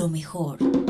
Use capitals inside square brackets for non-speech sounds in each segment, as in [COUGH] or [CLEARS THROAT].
Lo mejor.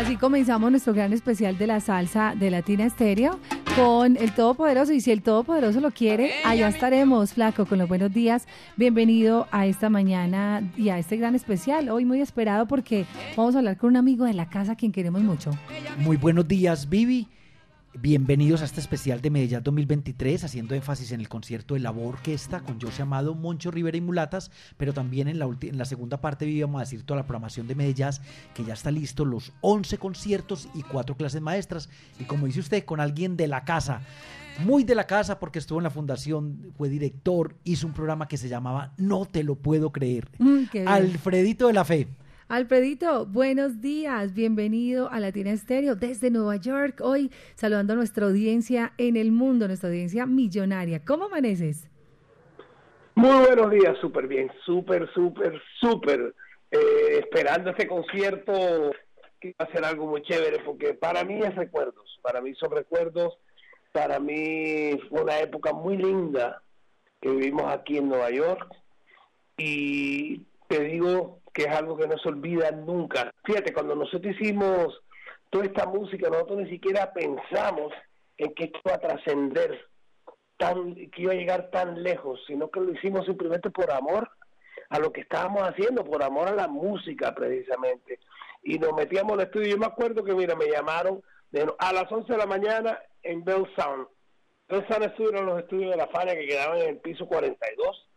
Así comenzamos nuestro gran especial de la salsa de Latina Estéreo con el Todopoderoso. Y si el Todopoderoso lo quiere, allá estaremos, Flaco, con los buenos días. Bienvenido a esta mañana y a este gran especial. Hoy muy esperado porque vamos a hablar con un amigo de la casa a quien queremos mucho. Muy buenos días, Vivi. Bienvenidos a este especial de Medellín 2023, haciendo énfasis en el concierto de la Orquesta con José Amado, Moncho Rivera y Mulatas, pero también en la, en la segunda parte vamos a decir toda la programación de Medellín, que ya está listo, los 11 conciertos y cuatro clases maestras, y como dice usted, con alguien de la casa, muy de la casa porque estuvo en la fundación, fue director, hizo un programa que se llamaba No te lo puedo creer, mm, Alfredito de la Fe. Alfredito, buenos días, bienvenido a Latina Estéreo desde Nueva York. Hoy saludando a nuestra audiencia en el mundo, nuestra audiencia millonaria. ¿Cómo amaneces? Muy buenos días, súper bien, súper, súper, súper. Eh, esperando este concierto que va a ser algo muy chévere, porque para mí es recuerdos, para mí son recuerdos, para mí fue una época muy linda que vivimos aquí en Nueva York y te digo, que es algo que no se olvida nunca. Fíjate, cuando nosotros hicimos toda esta música, nosotros ni siquiera pensamos en que esto iba a trascender, tan, que iba a llegar tan lejos, sino que lo hicimos simplemente por amor a lo que estábamos haciendo, por amor a la música precisamente. Y nos metíamos al estudio. Yo me acuerdo que, mira, me llamaron a las 11 de la mañana en Bell Sound. Bell Sound estuvieron los estudios de la Fania que quedaban en el piso 42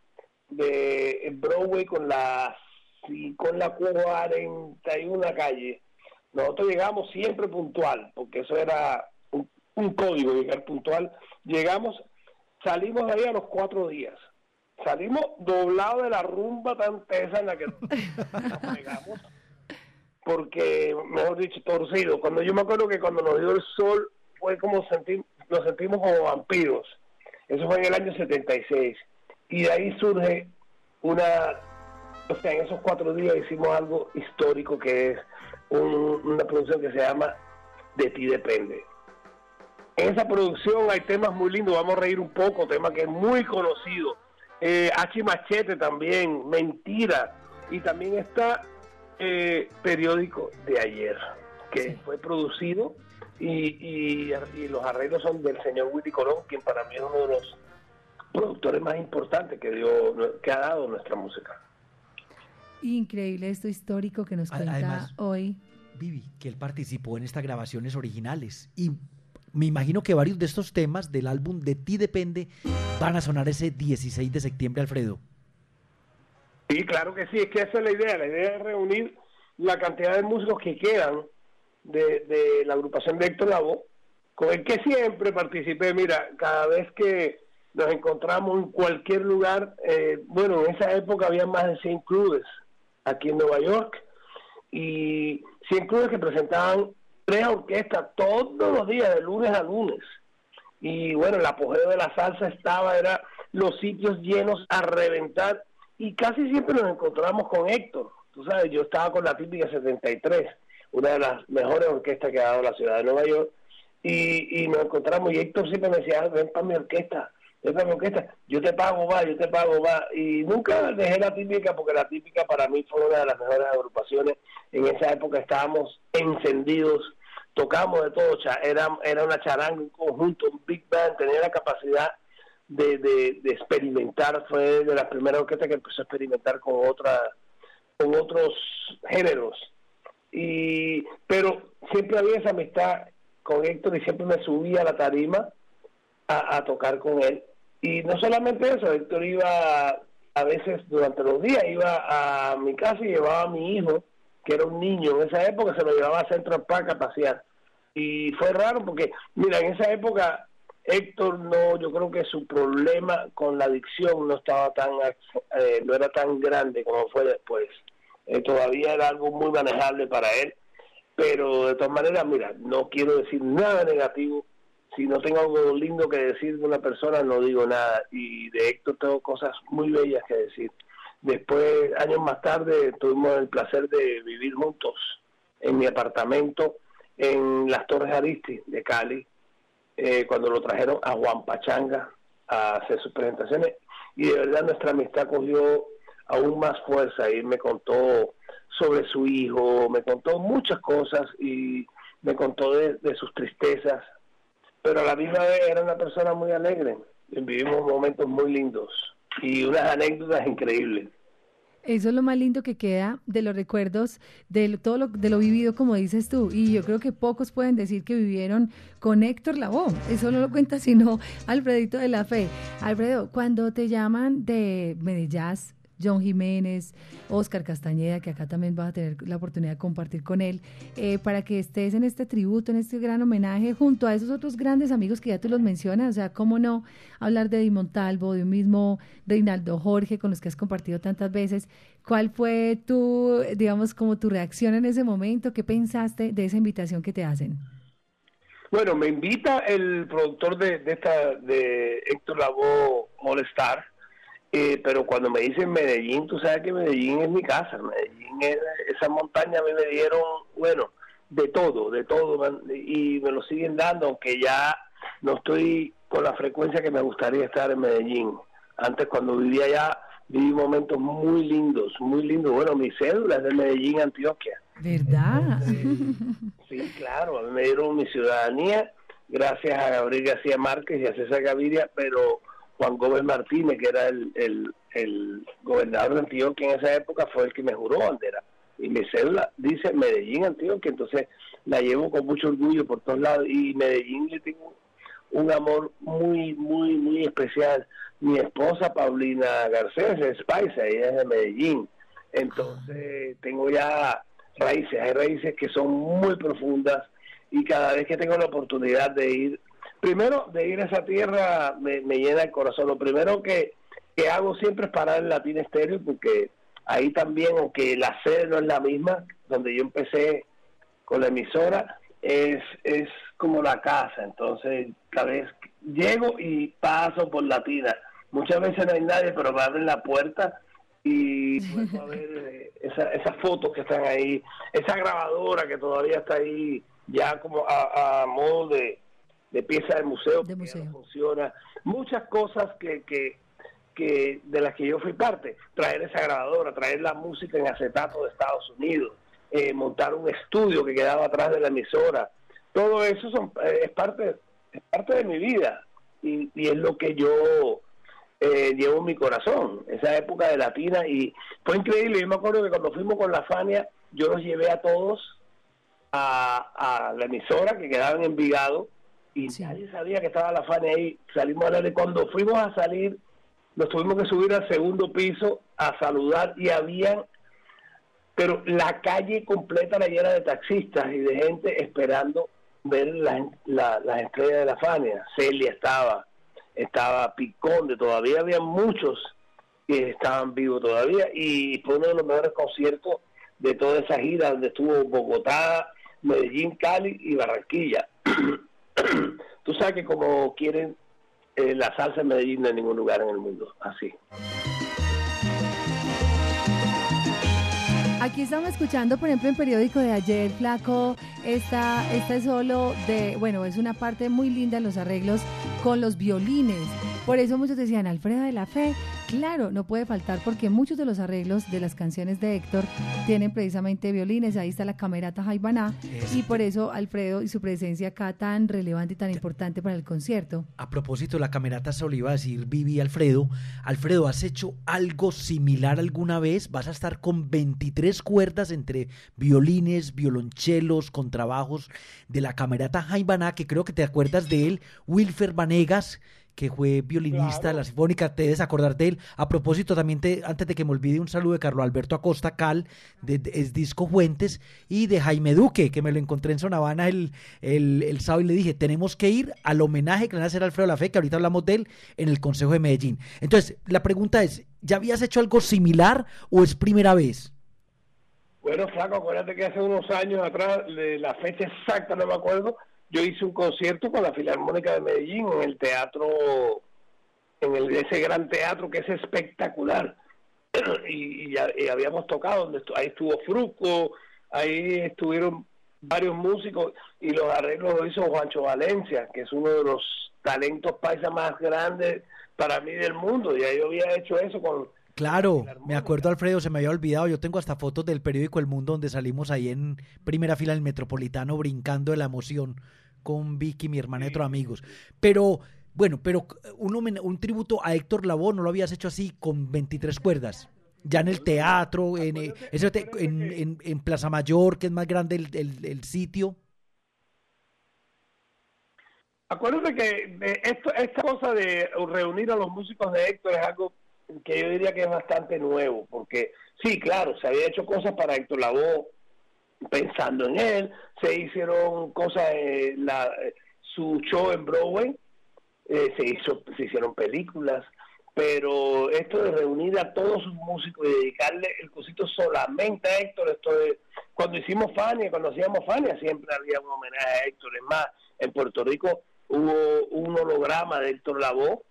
de Broadway con las y con la 41 calle, nosotros llegamos siempre puntual, porque eso era un, código, llegar puntual. Llegamos, salimos de ahí a los cuatro días. Salimos doblados de la rumba tan tesa en la que llegamos, porque, mejor dicho, torcido. Cuando yo me acuerdo que cuando nos dio el sol, fue como sentir, nos sentimos como vampiros. Eso fue en el año 76. Y de ahí surge una o sea, en esos cuatro días hicimos algo histórico que es una producción que se llama De ti depende. En esa producción hay temas muy lindos, vamos a reír un poco, tema que es muy conocido. Eh, H Machete también, Mentira, y también está eh, Periódico de ayer, que fue producido y, y, los arreglos son del señor Willy Colón, quien para mí es uno de los productores más importantes que, dio, que ha dado nuestra música. Increíble esto histórico que nos cuenta hoy. Vivi, que él participó en estas grabaciones originales. Y me imagino que varios de estos temas del álbum De ti depende van a sonar ese 16 de septiembre, Alfredo. Sí, claro que sí, es que esa es la idea, la idea es reunir la cantidad de músicos que quedan de, la agrupación de Héctor Lavoe, con el que siempre participé, mira, cada vez que nos encontramos en cualquier lugar, eh, bueno, en esa época había más de 100 clubes aquí en Nueva York y 100 clubes que presentaban tres orquestas todos los días, de lunes a lunes. Y bueno, el apogeo de la salsa estaba, era los sitios llenos a reventar y casi siempre nos encontramos con Héctor. Tú sabes, yo estaba con la típica 73, una de las mejores orquestas que ha dado la ciudad de Nueva York, y, y nos encontramos y Héctor siempre me decía, ven para mi orquesta, yo te pago, va, yo te pago, va. Y nunca dejé la típica porque la típica para mí fue una de las mejores agrupaciones. En esa época estábamos encendidos, tocamos de todo, era, era una charanga, un conjunto, un big band, tenía la capacidad de, de, experimentar, fue de las primeras orquestas que empezó a experimentar con otra, con otros géneros. Y, pero siempre había esa amistad con Héctor y siempre me subía a la tarima a, a tocar con él y no solamente eso, Héctor iba a veces durante los días, iba a mi casa y llevaba a mi hijo, que era un niño, en esa época se lo llevaba a Central Park a pasear. Y fue raro porque, mira, en esa época Héctor no, yo creo que su problema con la adicción no estaba tan, eh, no era tan grande como fue después. Eh, todavía era algo muy manejable para él, pero de todas maneras, mira, no quiero decir nada negativo si no tengo algo lindo que decir de una persona, no digo nada. Y de Héctor tengo cosas muy bellas que decir. Después, años más tarde, tuvimos el placer de vivir juntos en mi apartamento en las Torres Aristi de Cali, eh, cuando lo trajeron a Juan Pachanga a hacer sus presentaciones. Y de verdad nuestra amistad cogió aún más fuerza y me contó sobre su hijo, me contó muchas cosas y me contó de sus tristezas, pero a la misma vez era una persona muy alegre. Vivimos momentos muy lindos y unas anécdotas increíbles. Eso es lo más lindo que queda de los recuerdos, de todo lo, de lo vivido, como dices tú. Y yo creo que pocos pueden decir que vivieron con Héctor Lavoe. Eso no lo cuenta sino Alfredito de la Fe. Alfredo, cuando te llaman de Medellín, John Jiménez, Oscar Castañeda, que acá también vas a tener la oportunidad de compartir con él, eh, para que estés en este tributo, en este gran homenaje, junto a esos otros grandes amigos que ya tú los mencionas. O sea, cómo no hablar de Di Montalvo, de un mismo Reinaldo Jorge, con los que has compartido tantas veces. ¿Cuál fue tu, digamos, como tu reacción en ese momento? ¿Qué pensaste de esa invitación que te hacen? Bueno, me invita el productor de, esta, de Héctor Lavoe Molestar, eh, pero cuando me dicen Medellín, tú sabes que Medellín es mi casa. Medellín, es, esa montaña a mí me dieron, bueno, de todo, de todo, y me lo siguen dando, aunque ya no estoy con la frecuencia que me gustaría estar en Medellín. Antes, cuando vivía allá, viví momentos muy lindos, muy lindos. Bueno, mi cédula es de Medellín, Antioquia. ¿Verdad? sí, claro, a mí me dieron mi ciudadanía gracias a Gabriel García Márquez y a César Gaviria, pero Juan Gómez Martínez, que era el, el, gobernador de Antioquia en esa época, fue el que me juró bandera. Y mi cédula dice Medellín, Antioquia, entonces la llevo con mucho orgullo por todos lados. Y Medellín le tengo un amor muy, muy, muy especial. Mi esposa Paulina Garcés es paisa, ella es de Medellín. Entonces tengo ya raíces, hay raíces que son muy profundas y cada vez que tengo la oportunidad de ir primero de ir a esa tierra me, llena el corazón. Lo primero que, hago siempre es parar en Latina Estéreo porque ahí también, aunque la sede no es la misma, donde yo empecé con la emisora, es, es como la casa. Entonces, cada vez llego y paso por Latina. Muchas veces no hay nadie, pero me abren la puerta y puedo ver eh, esas fotos que están ahí, esa grabadora que todavía está ahí, ya como a modo de, de pieza de museo, de museo. funciona, muchas cosas que, que, que de las que yo fui parte, traer esa grabadora, traer la música en acetato de Estados Unidos, eh, montar un estudio que quedaba atrás de la emisora, todo eso son, eh, es parte es parte de mi vida. Y, y es lo que yo eh, llevo en mi corazón, esa época de Latina. Y fue increíble, yo me acuerdo que cuando fuimos con la Fania, yo los llevé a todos a, a la emisora que quedaba en Envigado y nadie sabía que estaba la Fania ahí. Salimos a hablar y cuando fuimos a salir, nos tuvimos que subir al segundo piso a saludar y habían, pero la calle completa la llena de taxistas y de gente esperando ver las la, estrellas de la Fania. Celia estaba, estaba Piconde, todavía había muchos que estaban vivos todavía y fue uno de los mejores conciertos de toda esa gira donde estuvo Bogotá, Medellín, Cali y Barranquilla. [CLEARS THROAT] Tú sabes que como quieren eh, la salsa en Medellín no en ningún lugar en el mundo, así. Aquí estamos escuchando, por ejemplo, en periódico de ayer, Flaco, esta, es solo de, bueno, es una parte muy linda en los arreglos con los violines. Por eso muchos decían, Alfredo de la Fe, claro, no puede faltar porque muchos de los arreglos de las canciones de Héctor tienen precisamente violines, ahí está la camerata Jaibaná y por eso Alfredo y su presencia acá tan relevante y tan importante para el concierto. A propósito, la camerata solo iba a decir Vivi Alfredo, Alfredo, ¿has hecho algo similar alguna vez? ¿Vas a estar con 23 cuerdas entre violines, violonchelos, contrabajos de la camerata Jaibaná, que creo que te acuerdas de él, Wilfer Vanegas, que fue violinista de la Sinfónica, te debes acordar de él. A propósito, también te, antes de que me olvide, un saludo de Carlos Alberto Acosta Cal, de, es Disco Fuentes, y de Jaime Duque, que me lo encontré en Sonavana el, el, sábado y le dije, tenemos que ir al homenaje que le van a hacer a Alfredo La Fe, que ahorita hablamos de él, en el Consejo de Medellín. Entonces, la pregunta es, ¿ya habías hecho algo similar o es primera vez? Bueno, Flaco, acuérdate que hace unos años atrás, la fecha exacta no me acuerdo, yo hice un concierto con la Filarmónica de Medellín en el teatro, en el, ese gran teatro que es espectacular. [CLEARS THROAT] y, habíamos tocado, donde ahí estuvo Fruco, ahí estuvieron varios músicos y los arreglos lo hizo Juancho Valencia, que es uno de los talentos paisa más grandes para mí del mundo. Ya yo había hecho eso con... Claro, me acuerdo Alfredo, se me había olvidado, yo tengo hasta fotos del periódico El Mundo donde salimos ahí en primera fila del Metropolitano brincando de la emoción con Vicky, mi hermana y otros amigos. Pero, bueno, pero un, un tributo a Héctor Lavoe no lo habías hecho así con 23 cuerdas. Ya en el teatro, en, eh, en, en, Plaza Mayor, que es más grande el, el, el sitio. Acuérdate que esto, esta cosa de reunir a los músicos de Héctor es algo que yo diría que es bastante nuevo, porque sí, claro, se había hecho cosas para Héctor Lavoe pensando en él, se hicieron cosas, eh, la, su show en Broadway, eh, se, hizo, se hicieron películas, pero esto de reunir a todos sus músicos y dedicarle el cosito solamente a Héctor, esto de, cuando hicimos Fania, cuando hacíamos Fania, siempre había un homenaje a Héctor, es más, en Puerto Rico hubo un holograma de Héctor Lavoe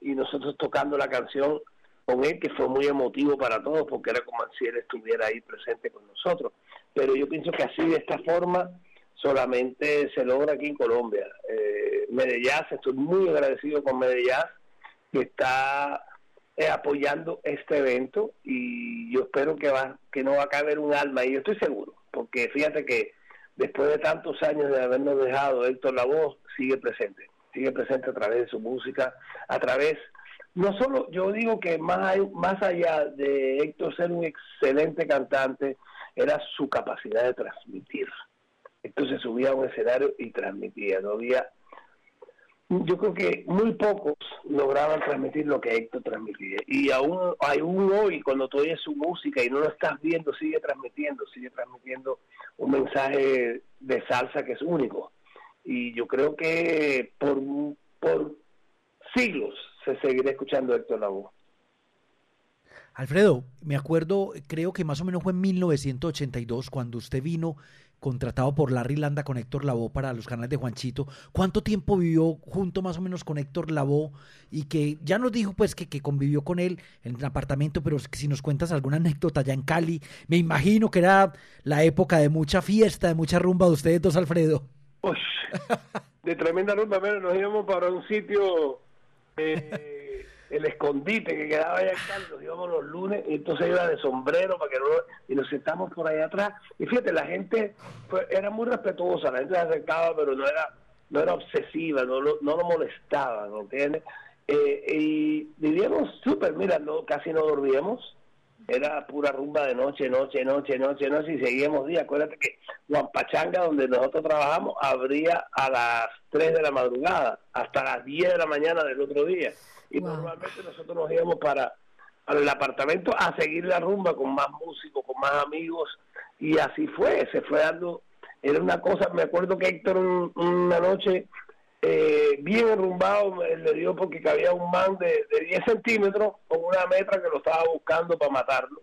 y nosotros tocando la canción con él, que fue muy emotivo para todos, porque era como si él estuviera ahí presente con nosotros. Pero yo pienso que así, de esta forma, solamente se logra aquí en Colombia. Eh, Medellín, estoy muy agradecido con Medellín, que está eh, apoyando este evento y yo espero que va que no va a caber un alma y yo estoy seguro, porque fíjate que después de tantos años de habernos dejado, Héctor Lavoe sigue presente, sigue presente a través de su música, a través, no solo, yo digo que más, más allá de Héctor ser un excelente cantante, era su capacidad de transmitir. Entonces subía a un escenario y transmitía, no había yo creo que muy pocos lograban transmitir lo que Héctor transmitía. Y aún, aún hoy, cuando tú oyes su música y no lo estás viendo, sigue transmitiendo, sigue transmitiendo un mensaje de salsa que es único. Y yo creo que por, por siglos se seguirá escuchando Héctor Lavoe. Alfredo, me acuerdo, creo que más o menos fue en 1982 cuando usted vino contratado por Larry Landa con Héctor Lavoe para los canales de Juanchito. ¿Cuánto tiempo vivió junto más o menos con Héctor Lavoe? Y que ya nos dijo pues que, que convivió con él en el apartamento, pero si nos cuentas alguna anécdota allá en Cali, me imagino que era la época de mucha fiesta, de mucha rumba de ustedes dos, Alfredo. de tremenda rumba, pero nos íbamos para un sitio... Eh, el escondite que quedaba allá en Carlos, íbamos los lunes, y entonces iba de sombrero para que no, y nos sentamos por allá atrás. Y fíjate, la gente era muy respetuosa, la gente se acercaba, pero no era, no era obsesiva, no, no, no lo molestaba, ¿no entiendes? Eh, y vivíamos súper, mira, no, casi no dormíamos, era pura rumba de noche, noche, noche, noche, noche, y seguíamos día. Acuérdate que Juan Pachanga, donde nosotros trabajamos, abría a las 3 de la madrugada, hasta las 10 de la mañana del otro día y normalmente nosotros nos íbamos para, el apartamento a seguir la rumba con más músicos, con más amigos y así fue, se fue dando, era una cosa, me acuerdo que Héctor una noche eh, bien enrumbado le dio porque cabía un man de, de 10 centímetros con una metra que lo estaba buscando para matarlo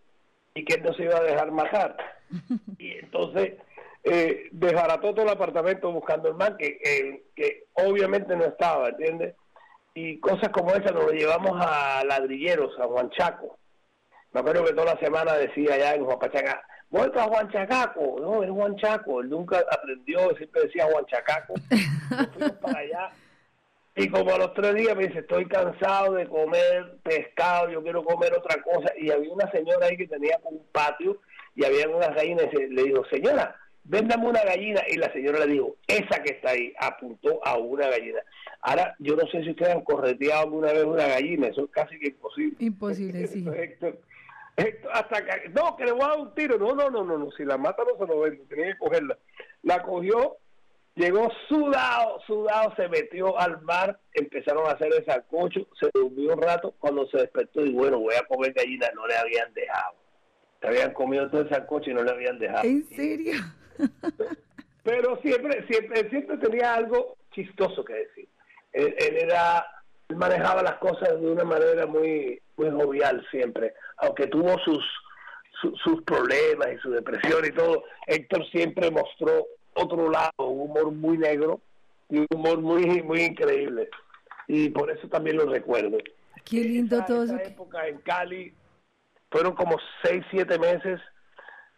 y que él no se iba a dejar matar. [LAUGHS] Y entonces eh, desbarató todo el apartamento buscando el man que, que obviamente no estaba, ¿entiendes? y cosas como esas nos lo llevamos a ladrilleros, a Juanchaco. Me acuerdo que toda la semana decía ya en Juanpachaca, vuelto a Juanchacaco, no, es Juanchaco, él nunca aprendió, siempre decía Juanchacaco. [LAUGHS] fuimos para allá y como a los tres días me dice, estoy cansado de comer pescado, yo quiero comer otra cosa. Y había una señora ahí que tenía un patio y había unas gallinas y le digo, señora, véndame una gallina. Y la señora le dijo, esa que está ahí, apuntó a una gallina. Ahora, yo no sé si ustedes han correteado alguna vez una gallina, eso es casi que imposible. Imposible, [LAUGHS] sí. Hasta que, no, que le voy a dar un tiro. No, no, no, no, no. si la mata no se lo vende, tenía que cogerla. La cogió, llegó sudado, sudado, se metió al mar, empezaron a hacer el sacocho, se durmió un rato, cuando se despertó y bueno, voy a comer gallina, no le habían dejado. Se habían comido todo el sacocho y no le habían dejado. ¿En serio? Pero siempre, siempre, siempre tenía algo chistoso que decir él, era él manejaba las cosas de una manera muy muy jovial siempre, aunque tuvo sus sus problemas y su depresión y todo, Héctor siempre mostró otro lado, un humor muy negro y un humor muy muy increíble. Y por eso también lo recuerdo. Qué lindo todo esa época en Cali fueron como seis, siete meses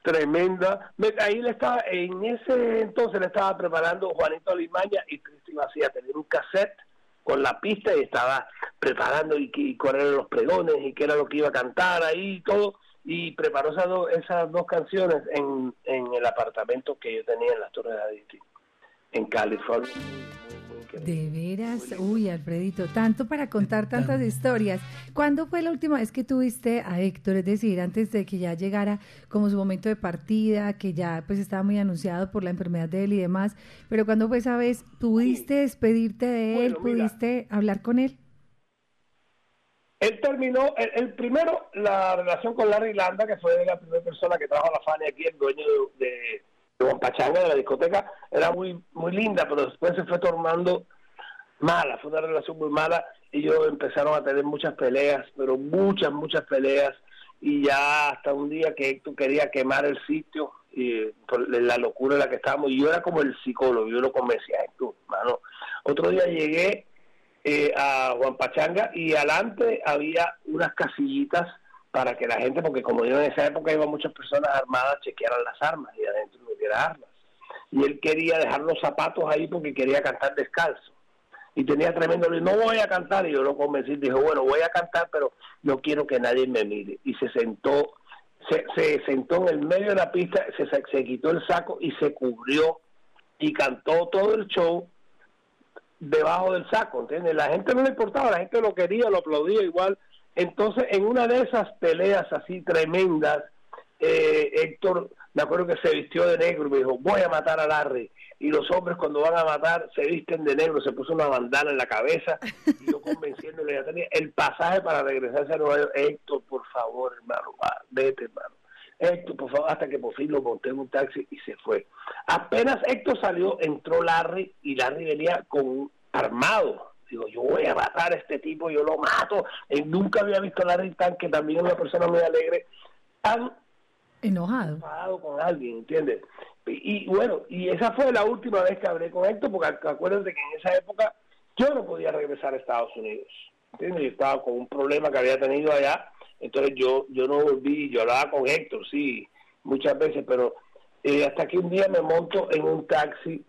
tremenda. Ahí le estaba, en ese entonces le estaba preparando Juanito Limaña y Cristi Vacía, tener un cassette con la pista y estaba preparando y, y cuáles eran los pregones y qué era lo que iba a cantar ahí y todo y preparó esas, esas dos canciones en, en el apartamento que yo tenía en las Torres de Aditi. en Cali. De veras, uy, Alfredito, tanto para contar tantas historias. ¿Cuándo fue la última vez que tuviste a Héctor? Es decir, antes de que ya llegara como su momento de partida, que ya pues estaba muy anunciado por la enfermedad de él y demás, pero ¿cuándo fue esa vez? ¿Pudiste despedirte de él? ¿Pudiste hablar con él? Él terminó, el, primero, la relación con Larry Landa, que fue la primera persona que trajo a la Fania aquí, el dueño de Juan Pachanga de la discoteca era muy muy linda, pero después se fue tornando mala, fue una relación muy mala y ellos empezaron a tener muchas peleas, pero muchas, muchas peleas y ya hasta un día que Héctor quería quemar el sitio y por la locura en la que estábamos, y yo era como el psicólogo, yo lo convencía, Héctor, mano. Otro día llegué eh, a Juan Pachanga y adelante había unas casillitas para que la gente, porque como yo en esa época iba muchas personas armadas, chequearan las armas y adentro Y él quería dejar los zapatos ahí porque quería cantar descalzo. Y tenía tremendo, no voy a cantar, y yo lo convencí, dijo, bueno, voy a cantar, pero no quiero que nadie me mire. Y se sentó, se, se sentó en el medio de la pista, se, se quitó el saco y se cubrió y cantó todo el show debajo del saco, ¿entiendes? La gente no le importaba, la gente lo quería, lo aplaudía igual entonces, en una de esas peleas así tremendas, eh, Héctor, me acuerdo que se vistió de negro y me dijo, voy a matar a Larry. Y los hombres cuando van a matar se visten de negro, se puso una bandana en la cabeza y yo convenciéndole, ya tenía el pasaje para regresarse a Nueva York. Héctor, por favor, hermano, vete, hermano. Héctor, por favor, hasta que por fin lo monté en un taxi y se fue. Apenas Héctor salió, entró Larry y Larry venía con armado Digo, yo voy a matar a este tipo, yo lo mato. Y nunca había visto a Larry Tan, que también es una persona muy alegre, tan enojado. Enfadado con alguien, ¿entiendes? Y, bueno, y esa fue la última vez que hablé con Héctor, porque acuérdense que en esa época yo no podía regresar a Estados Unidos. ¿Entiendes? Yo estaba con un problema que había tenido allá, entonces yo yo no volví, yo hablaba con Héctor, sí, muchas veces, pero eh, hasta que un día me monto en un taxi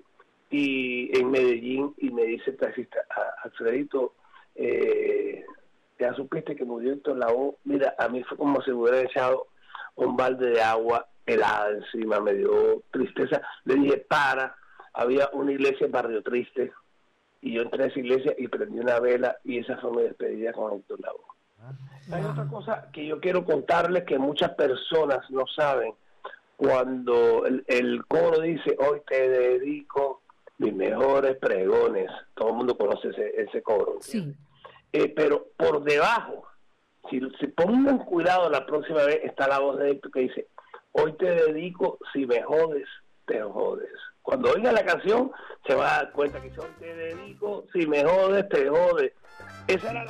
y en Medellín y me dice el taxista, Alfredito, eh, ya supiste que murió Héctor Lavoe, mira, a mí fue como si me hubiera echado un balde de agua helada encima, me dio tristeza, le dije, para, había una iglesia en Barrio Triste, y yo entré a esa iglesia y prendí una vela, y esa fue mi despedida con Héctor Lavoe. Ah, Hay otra cosa que yo quiero contarles que muchas personas no saben, cuando el, el coro dice, hoy te dedico mis mejores pregones. Todo el mundo conoce ese, ese coro. Sí. Eh, pero por debajo, si se pongan cuidado la próxima vez, está la voz de Héctor que dice, hoy te dedico, si me jodes, te jodes. Cuando oiga la canción, se va a dar cuenta que hoy te dedico, si me jodes, te jodes. Ese era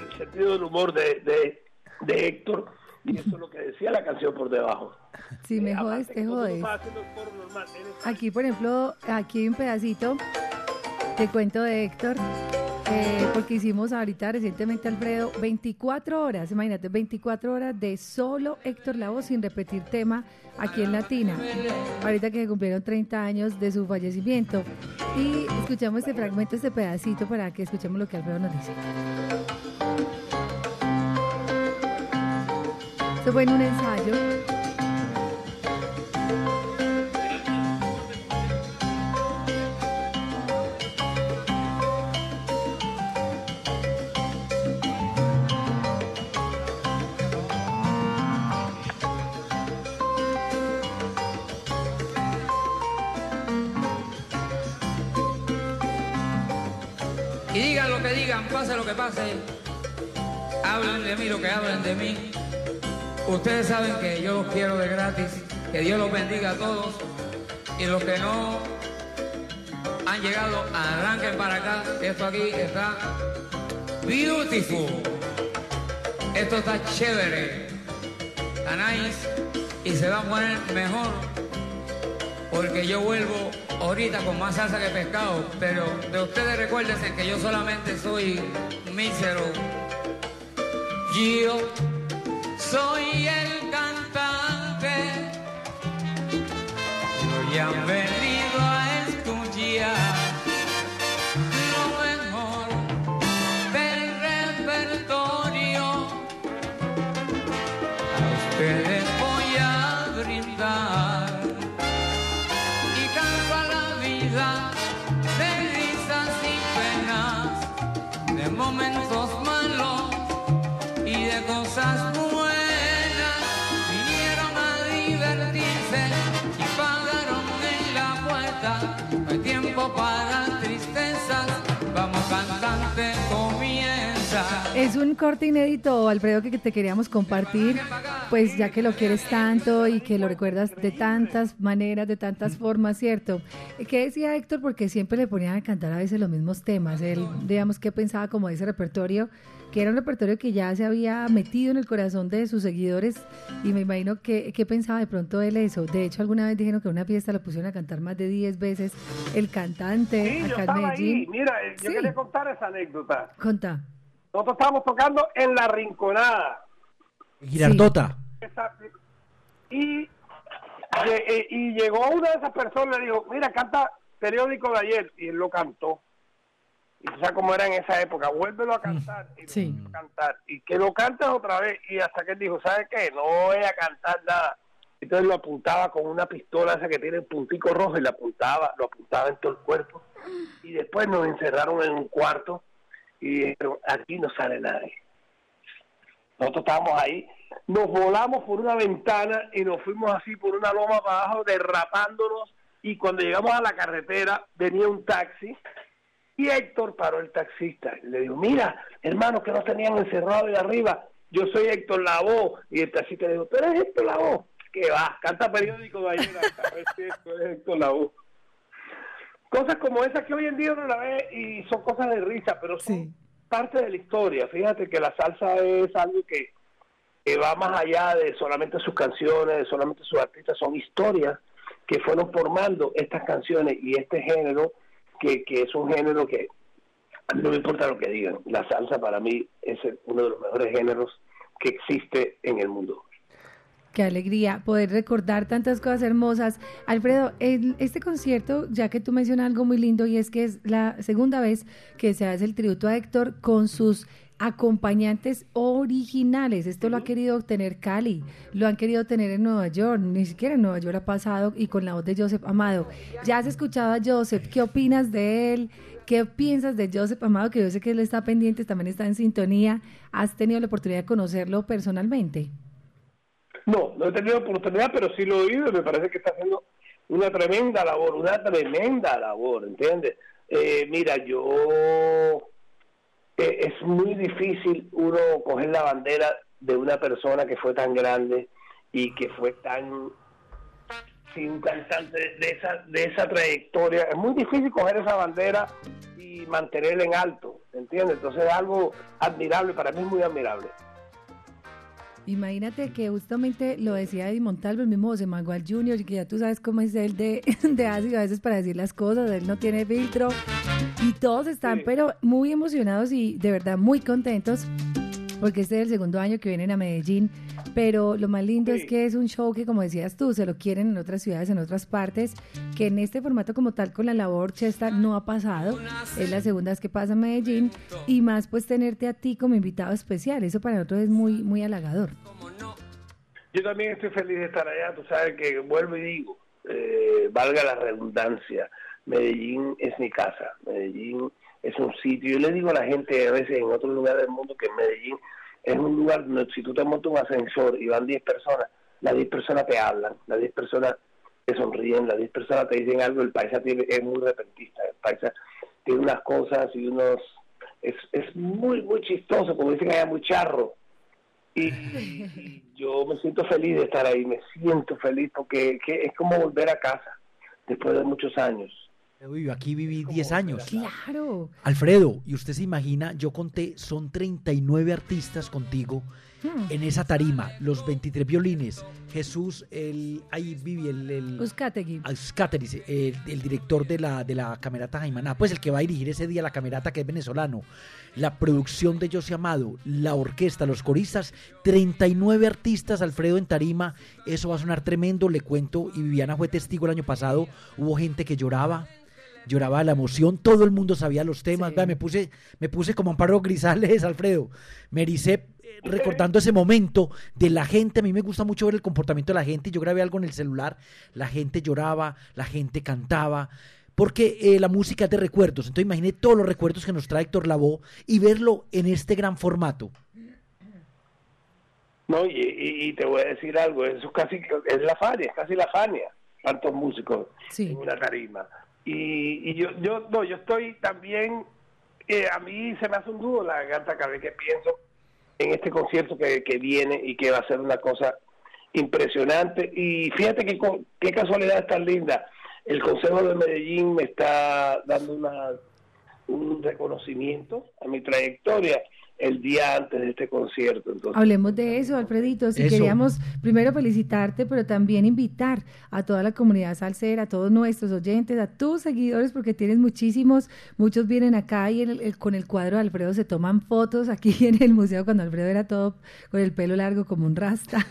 el sentido del humor de, de, de Héctor y eso es lo que decía la canción por debajo. [LAUGHS] Si me jodes, te jodes. Aquí, por ejemplo, aquí hay un pedacito de cuento de Héctor, eh, porque hicimos ahorita recientemente, Alfredo, 24 horas, imagínate, 24 horas de solo Héctor Lavoe sin repetir tema aquí en Latina, ahorita que se cumplieron 30 años de su fallecimiento. Y escuchamos este fragmento, este pedacito, para que escuchemos lo que Alfredo nos dice. Esto fue en un ensayo. Pase, hablen de mí lo que hablen de mí. Ustedes saben que yo los quiero de gratis, que Dios los bendiga a todos y los que no han llegado, arranquen para acá. Esto aquí está beautiful. Esto está chévere, está nice y se va a poner mejor porque yo vuelvo ahorita con más salsa que pescado, pero de ustedes recuérdense que yo solamente soy mísero. Yo soy el cantante hoy han cantante, comienza. Es un corte inédito, Alfredo, que te queríamos compartir, pues ya que lo quieres tanto y que lo recuerdas de tantas maneras, de tantas formas, ¿cierto? ¿Qué decía Héctor? Porque siempre le ponían a cantar a veces los mismos temas. Él, digamos, ¿qué pensaba como de ese repertorio? Que era un repertorio que ya se había metido en el corazón de sus seguidores y me imagino que, ¿qué pensaba de pronto él eso? De hecho, alguna vez dijeron que en una fiesta lo pusieron a cantar más de 10 veces el cantante Sí, yo acá en estaba Medellín. ahí. Mira, eh, yo Sí. quería contar esa anécdota. Conta. Nosotros estábamos tocando en La Rinconada. Girardota. Y, eh, y llegó una de esas personas y le dijo, mira, canta periódico de ayer. Y él lo cantó. Y tú sabes cómo era en esa época. Vuélvelo a cantar. Y Sí. a cantar. Y que lo cantes otra vez. Y hasta que él dijo, ¿sabes qué? No voy a cantar nada. Entonces lo apuntaba con una pistola esa que tiene el puntico rojo y lo apuntaba, lo apuntaba en todo el cuerpo. Y después nos encerraron en un cuarto y dijeron, aquí no sale nadie. Nosotros estábamos ahí, nos volamos por una ventana y nos fuimos así por una loma abajo, derrapándonos. Y cuando llegamos a la carretera, venía un taxi y Héctor paró el taxista. Le dijo, mira, hermano, que nos tenían encerrado ahí arriba. Yo soy Héctor Lavoe. Y el taxista le dijo, ¿tú eres Héctor Lavoe? Que va, canta periódico de ayer, Héctor. Cosas como esas que hoy en día uno la ve y son cosas de risa, pero son Sí. parte de la historia. Fíjate que la salsa es algo que, que va más allá de solamente sus canciones, de solamente sus artistas, son historias que fueron formando estas canciones y este género, que, que es un género que a mí no me importa lo que digan, la salsa para mí es uno de los mejores géneros que existe en el mundo. Qué alegría poder recordar tantas cosas hermosas. Alfredo, en este concierto, ya que tú mencionas algo muy lindo y es que es la segunda vez que se hace el tributo a Héctor con sus acompañantes originales. Esto lo ha querido obtener Cali, lo han querido tener en Nueva York, ni siquiera en Nueva York ha pasado y con la voz de Joseph Amado. Ya has escuchado a Joseph, ¿qué opinas de él? ¿Qué piensas de Joseph Amado? Que yo sé que él está pendiente, también está en sintonía. ¿Has tenido la oportunidad de conocerlo personalmente? No, no he tenido oportunidad, pero sí lo he oído y me parece que está haciendo una tremenda labor, una tremenda labor, ¿entiendes? Eh, mira, yo... eh, es muy difícil uno coger la bandera de una persona que fue tan grande y que fue tan sí, un cantante de esa de esa trayectoria es muy difícil coger esa bandera y mantenerla en alto ¿entiendes? entonces es algo admirable para mí es muy admirable Imagínate que justamente lo decía Eddie Montalvo, el mismo José Manuel Jr., que ya tú sabes cómo es él de, [LAUGHS] de ácido a veces para decir las cosas, él no tiene filtro. Y todos están, Sí. pero muy emocionados y de verdad muy contentos, porque este es el segundo año que vienen a Medellín. Pero lo más lindo es que es un show que, como decías tú, se lo quieren en otras ciudades, en otras partes, que en este formato como tal con la labor Chesta no ha pasado. Es la segunda vez que pasa en Medellín y más pues tenerte a ti como invitado especial. Eso para nosotros es muy, muy halagador. Yo también estoy feliz de estar allá, tú sabes que vuelvo y digo, eh, valga la redundancia, Medellín es mi casa, Medellín es un sitio, yo le digo a la gente a veces en otros lugares del mundo que Medellín es un lugar donde si tú te montas un ascensor y van 10 personas, las 10 personas te hablan, las 10 personas te sonríen, las 10 personas te dicen algo, el paisa tiene, es muy repentista, el paisa tiene unas cosas y unos... Es, es muy, muy chistoso, como dicen allá, muy charro. Y, y [LAUGHS] yo me siento feliz de estar ahí, me siento feliz porque que es como volver a casa después de muchos años. Uy, aquí viví 10 años. Claro. Alfredo, y usted se imagina, yo conté, son 39 artistas contigo Hmm. en esa tarima, los 23 violines, Jesús, el, ahí vive el, el Uzcategui. Azcáteris, el, el director de la, de la camerata Jaimaná, pues el que va a dirigir ese día la camerata que es venezolano, la producción de José Amado, la orquesta, los coristas, 39 artistas, Alfredo en tarima, eso va a sonar tremendo, le cuento, y Viviana fue testigo el año pasado, hubo gente que lloraba, lloraba de la emoción, todo el mundo sabía los temas, Sí. Vea, me puse, me puse como Amparo Grisales, Alfredo, me ericé eh, recordando ese momento de la gente, a mí me gusta mucho ver el comportamiento de la gente, yo grabé algo en el celular, la gente lloraba, la gente cantaba, porque eh, la música es de recuerdos. Entonces imagine todos los recuerdos que nos trae Héctor Lavoe y verlo en este gran formato. No, y, te voy a decir algo, eso es casi es la Fania, es casi la Fania, tantos músicos en una tarima. Y, y yo, yo, no, yo estoy también, eh, a mí se me hace un dúo la garganta cada vez que pienso en este concierto que, que viene y que va a ser una cosa impresionante. Y fíjate que qué casualidad tan linda. El Consejo de Medellín me está dando una, un reconocimiento a mi trayectoria el día antes de este concierto. Hablemos de eso, Alfredito. Si queríamos primero felicitarte, pero también invitar a toda la comunidad salsera, a todos nuestros oyentes, a tus seguidores, porque tienes muchísimos. Muchos vienen acá y con el cuadro de Alfredo se toman fotos aquí [LAUGHS] en el museo cuando Alfredo era todo con el pelo largo como un rasta.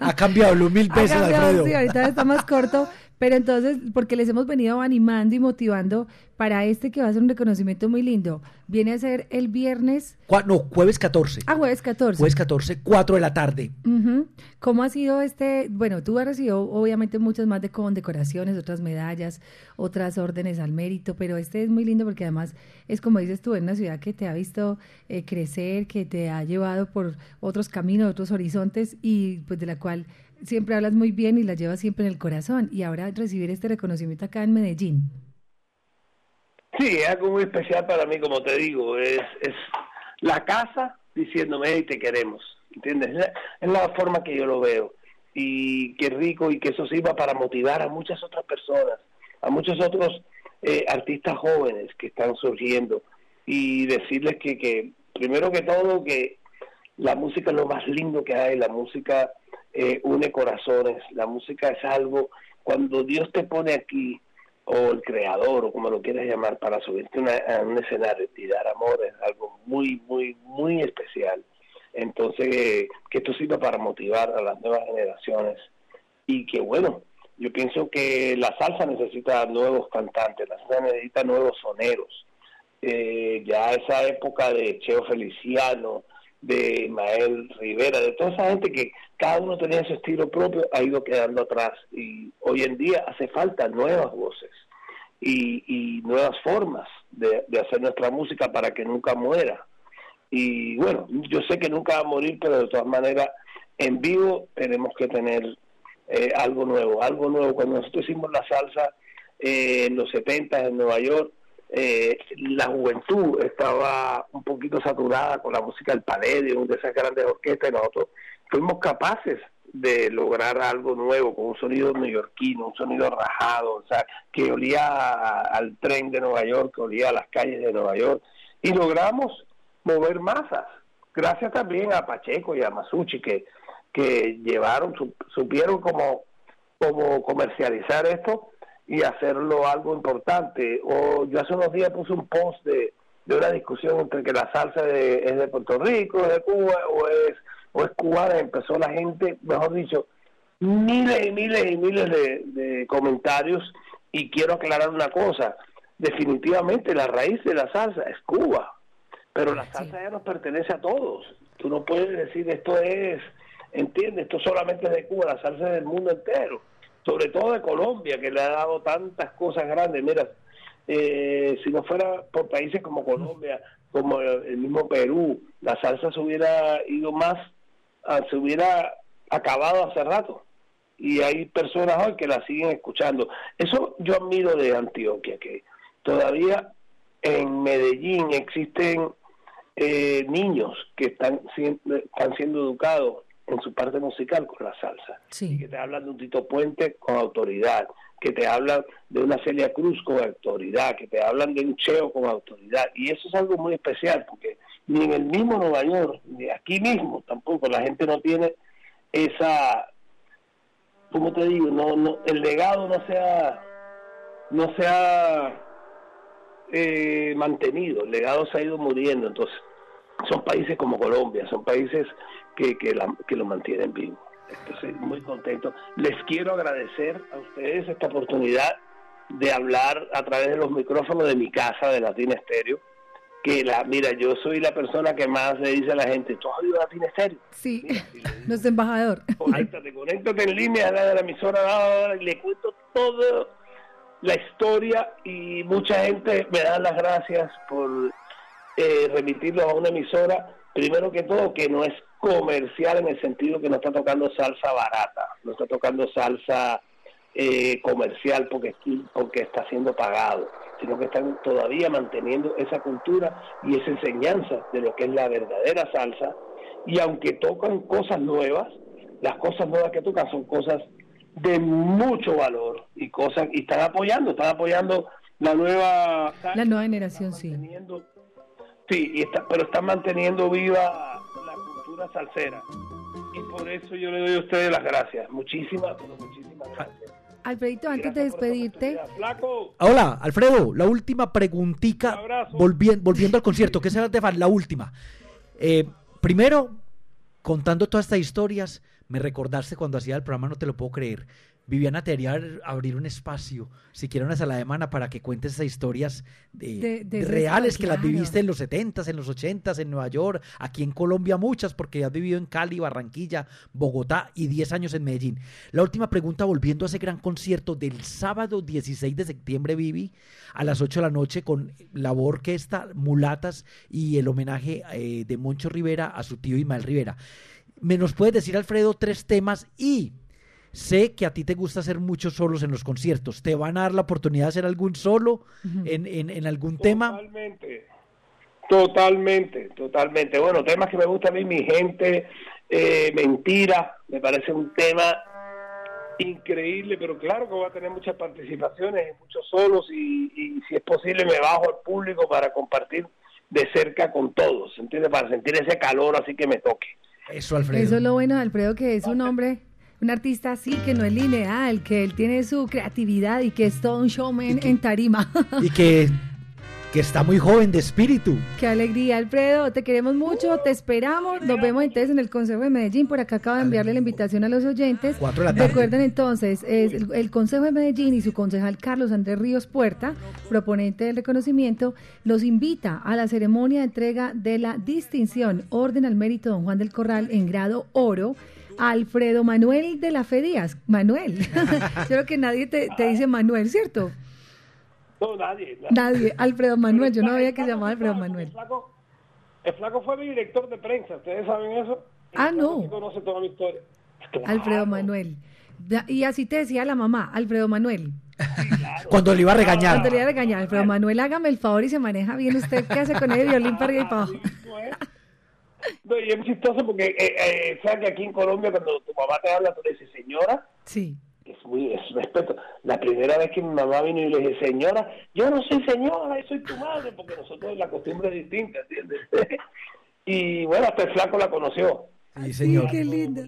ha cambiado mil [LAUGHS] pesos, Alfredo. Sí, ahorita está más corto. Pero entonces, porque les hemos venido animando y motivando para este que va a ser un reconocimiento muy lindo. Viene a ser el viernes. no, jueves 14. Ah, jueves 14. Jueves 14, 4 de la tarde. ¿Cómo ha sido este? Bueno, tú has recibido obviamente muchas más de condecoraciones, otras medallas, otras órdenes al mérito, pero este es muy lindo porque además es como dices tú, en una ciudad que te ha visto eh, crecer, que te ha llevado por otros caminos, otros horizontes y pues de la cual siempre hablas muy bien y la llevas siempre en el corazón. Y ahora recibir este reconocimiento acá en Medellín. Sí, es algo muy especial para mí, como te digo. Es, es la casa diciéndome, hey, te queremos. ¿Entiendes? Es la forma que yo lo veo. Y qué rico y que eso sirva para motivar a muchas otras personas, a muchos otros eh, artistas jóvenes que están surgiendo. Y decirles que, que, primero que todo, que la música es lo más lindo que hay, la música eh, une corazones. La música es algo, cuando Dios te pone aquí, o el creador, o como lo quieras llamar, para subirte a un escenario y dar amor, es algo muy, muy, muy especial. Entonces, que esto sirva para motivar a las nuevas generaciones. Y que bueno, yo pienso que la salsa necesita nuevos cantantes, la salsa necesita nuevos soneros. Eh, ya esa época de Cheo Feliciano, de Mael Rivera, de toda esa gente que cada uno tenía su estilo propio, ha ido quedando atrás. Y hoy en día hace falta nuevas voces y, nuevas formas de, hacer nuestra música para que nunca muera. Y bueno, yo sé que nunca va a morir, pero de todas maneras, en vivo tenemos que tener eh, algo nuevo, algo nuevo. Cuando nosotros hicimos la salsa eh, en los 70 en Nueva York, eh, la juventud estaba un poquito saturada con la música del Palladium, de esas grandes orquestas, y nosotros fuimos capaces de lograr algo nuevo, con un sonido neoyorquino, un sonido rajado, o sea, que olía al tren de Nueva York, que olía a las calles de Nueva York, y logramos mover masas, gracias también a Pacheco y a Masucci, que, que llevaron, supieron cómo, cómo comercializar esto y hacerlo algo importante. O yo hace unos días puse un post de, de una discusión entre que la salsa es de Puerto Rico, es de Cuba o es, o es cubana. Empezó la gente, mejor dicho, miles y miles y miles de, comentarios. Y quiero aclarar una cosa, definitivamente la raíz de la salsa es Cuba, pero la salsa ya nos pertenece a todos. Tú no puedes decir esto es, entiendes, esto solamente es de Cuba, la salsa es del mundo entero sobre todo de Colombia, que le ha dado tantas cosas grandes. Mira, eh, si no fuera por países como Colombia, como el mismo Perú, la salsa se hubiera ido más, ah, se hubiera acabado hace rato. Y hay personas hoy que la siguen escuchando. Eso yo admiro de Antioquia, que todavía en Medellín existen eh, niños que están, están siendo educados en su parte musical con la salsa. Y que te hablan de un Tito Puente con autoridad, que te hablan de una Celia Cruz con autoridad, que te hablan de un Cheo con autoridad. Y eso es algo muy especial, porque ni en el mismo Nueva York, ni aquí mismo tampoco, la gente no tiene esa, como te digo, no, no, el legado no se ha, no se ha eh, mantenido, el legado se ha ido muriendo. Entonces, son países como Colombia, son países que, que, la, que lo mantienen vivo. Estoy muy contento. Les quiero agradecer a ustedes esta oportunidad de hablar a través de los micrófonos de mi casa, de Latina Estéreo. Que la, mira, yo soy la persona que más le dice a la gente, ¿tú has oído Latina Estéreo? Sí, [LAUGHS] nuestro embajador. Conéctate, conéctate en línea a la, de la emisora y le cuento todo la historia y mucha gente me da las gracias por eh, remitirlo a una emisora, primero que todo, que no es comercial en el sentido que no está tocando salsa barata, no está tocando salsa eh, comercial porque, porque está siendo pagado, sino que están todavía manteniendo esa cultura y esa enseñanza de lo que es la verdadera salsa. Y aunque tocan cosas nuevas, las cosas nuevas que tocan son cosas de mucho valor y cosas y están apoyando, están apoyando la nueva la nueva generación, sí. Sí, y está, pero están manteniendo viva la cultura salsera. Y por eso yo le doy a ustedes las gracias. Muchísimas, muchísimas gracias. Alfredito, antes de despedirte. Hola, Alfredo, la última preguntita. Volviendo, volviendo al concierto, ¿qué será de la última? Eh, primero, contando todas estas historias, me recordaste cuando hacía el programa, no te lo puedo creer. Viviana te haría abrir un espacio, siquiera una sala de mana, para que cuentes esas historias de, reales que las viviste en los 70s, en los 80s, en Nueva York, aquí en Colombia muchas, porque has vivido en Cali, Barranquilla, Bogotá y 10 años en Medellín. La última pregunta, volviendo a ese gran concierto del sábado 16 de septiembre, Vivi, a las 8 de la noche, con la orquesta Mulatas y el homenaje eh, de Moncho Rivera a su tío Ismael Rivera. ¿Me nos puedes decir, Alfredo, tres temas y Sé que a ti te gusta hacer muchos solos en los conciertos. ¿Te van a dar la oportunidad de hacer algún solo en, en, algún tema? Totalmente, totalmente, totalmente. Bueno, temas que me gustan a mí, mi gente, eh, mentira, me parece un tema increíble, pero claro que voy a tener muchas participaciones, muchos solos y, y si es posible me bajo al público para compartir de cerca con todos, ¿entiendes? Para sentir ese calor así que me toque. Eso, Alfredo. Eso es lo bueno, Alfredo, que es un hombre un artista así que no es lineal, que él tiene su creatividad y que es todo un showman en tarima. [LAUGHS] Y que, que está muy joven de espíritu. Qué alegría, Alfredo. Te queremos mucho, te esperamos. Nos vemos entonces en el Consejo de Medellín. Por acá acabo de enviarle la invitación a los oyentes. Recuerden entonces, es el, el, Consejo de Medellín y su concejal Carlos Andrés Ríos Puerta, proponente del reconocimiento, los invita a la ceremonia de entrega de la distinción Orden al Mérito Don Juan del Corral en grado oro Alfredo Manuel de la Fe Díaz. Manuel. [LAUGHS] creo que nadie te, dice Manuel, ¿cierto? No, nadie, nadie. Alfredo Manuel. Yo no sabía que se llamaba Alfredo Manuel. El flaco, fue mi director de prensa. ¿Ustedes saben eso? ah, no. conoce toda mi historia. Alfredo Manuel. Y así te decía la mamá, Alfredo Manuel. Cuando le iba a regañar. Cuando le iba a regañar, Alfredo Manuel, hágame el favor y se maneja bien usted. ¿Qué hace con el violín para arriba y para abajo? No, y es chistoso porque, eh, eh, ¿sabes que aquí en Colombia cuando tu mamá te habla, tú le dices señora? Sí. Es muy, es respeto. La primera vez que mi mamá vino y le dije, señora, yo no soy señora, yo soy tu madre, porque nosotros la costumbre es distinta, ¿entiendes? [LAUGHS] y bueno, hasta el flaco la conoció. Sí, señor. qué lindo.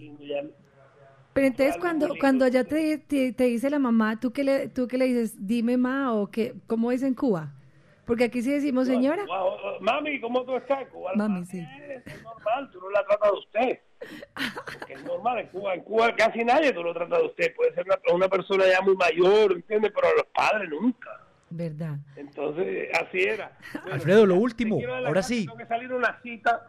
Pero entonces cuando cuando ya te, te, dice la mamá, ¿tú qué le, tú qué le dices? Dime ma o qué, ¿cómo es en Cuba? Porque aquí sí decimos señora. Mami, ¿cómo tú estás? Cuba, Mami, sí. Es normal, tú no la tratas de usted. Porque es normal, en Cuba, en Cuba casi nadie tú lo tratas de usted. Puede ser una, una persona ya muy mayor, ¿entiendes? Pero a los padres nunca. ¿Verdad? Entonces, así era. Alfredo, lo último, ahora sí. Tengo que salir una cita.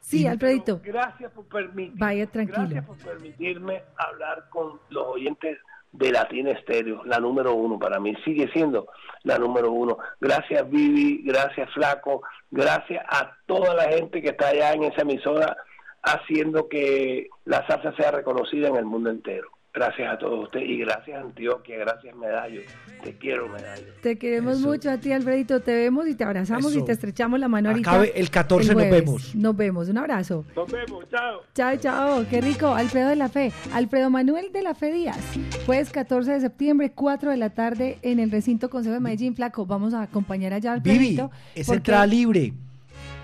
Sí, Alfredito. Gracias por permitirme. Vaya tranquilo. Gracias por permitirme hablar con los oyentes de Latina Estéreo, la número uno para mí, sigue siendo la número uno. Gracias Vivi, gracias Flaco, gracias a toda la gente que está allá en esa emisora haciendo que la salsa sea reconocida en el mundo entero. Gracias a todos ustedes y gracias Antioquia, gracias Medallo. Te quiero Medallo. Te queremos mucho a ti Alfredito, te vemos y te abrazamos y te estrechamos la mano ahorita. Acabe el 14 nos vemos. Nos vemos, un abrazo. Nos vemos, chao. Chao, chao, qué rico. Alfredo de la Fe, Alfredo Manuel de la Fe Díaz. Jueves 14 de septiembre, 4 de la tarde en el recinto Consejo de Medellín, Flaco. Vamos a acompañar allá al Vivi, es entrada libre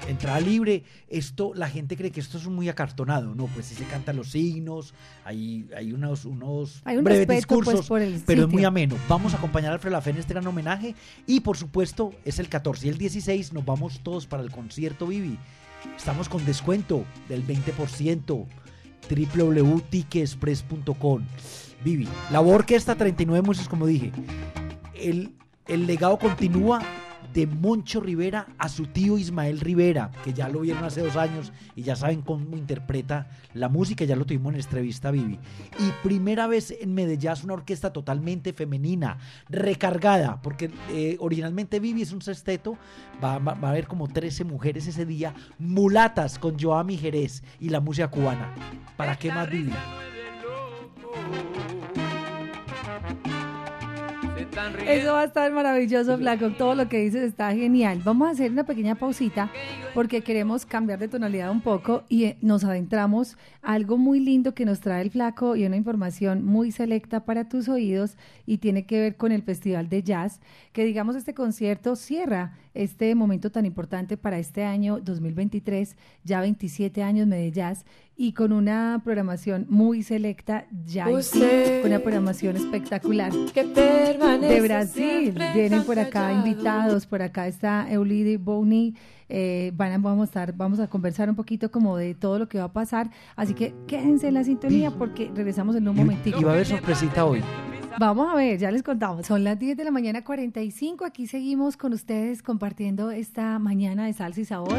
entrada libre, esto, la gente cree que esto es muy acartonado, no, pues sí se cantan los signos, hay, hay unos, unos breves pues, discursos, pero es muy ameno. Vamos a acompañar a Alfredo Lafé en este gran homenaje y por supuesto es el 14 y el 16, nos vamos todos para el concierto Vivi. Estamos con descuento del 20%, www.ticketexpress.com. Vivi, la orquesta 39 músicos, como dije. El, el legado continúa de Moncho Rivera a su tío Ismael Rivera, que ya lo vieron hace dos años y ya saben cómo interpreta la música, ya lo tuvimos en entrevista Vivi. Y primera vez en Medellín una orquesta totalmente femenina, recargada, porque eh, originalmente Vivi es un sexteto, va, a haber como 13 mujeres ese día, mulatas con Joami Jerez y la música cubana. ¿Para qué más Vivi? Eso va a estar maravilloso, Flaco. Todo lo que dices está genial. Vamos a hacer una pequeña pausita porque queremos cambiar de tonalidad un poco y eh, nos adentramos a algo muy lindo que nos trae el Flaco y una información muy selecta para tus oídos y tiene que ver con el Festival de Jazz, que digamos este concierto cierra este momento tan importante para este año 2023, ya 27 años de Jazz y con una programación muy selecta, ya con una programación espectacular. de Brasil, vienen por acá invitados, por acá está Eulide Boni, eh, van a, vamos, a estar, vamos a conversar un poquito como de todo lo que va a pasar, así que quédense en la sintonía porque regresamos en un momentito. Y va a haber sorpresita hoy. Vamos a ver, ya les contamos. Son las 10 de la mañana 45. Aquí seguimos con ustedes compartiendo esta mañana de salsa y sabor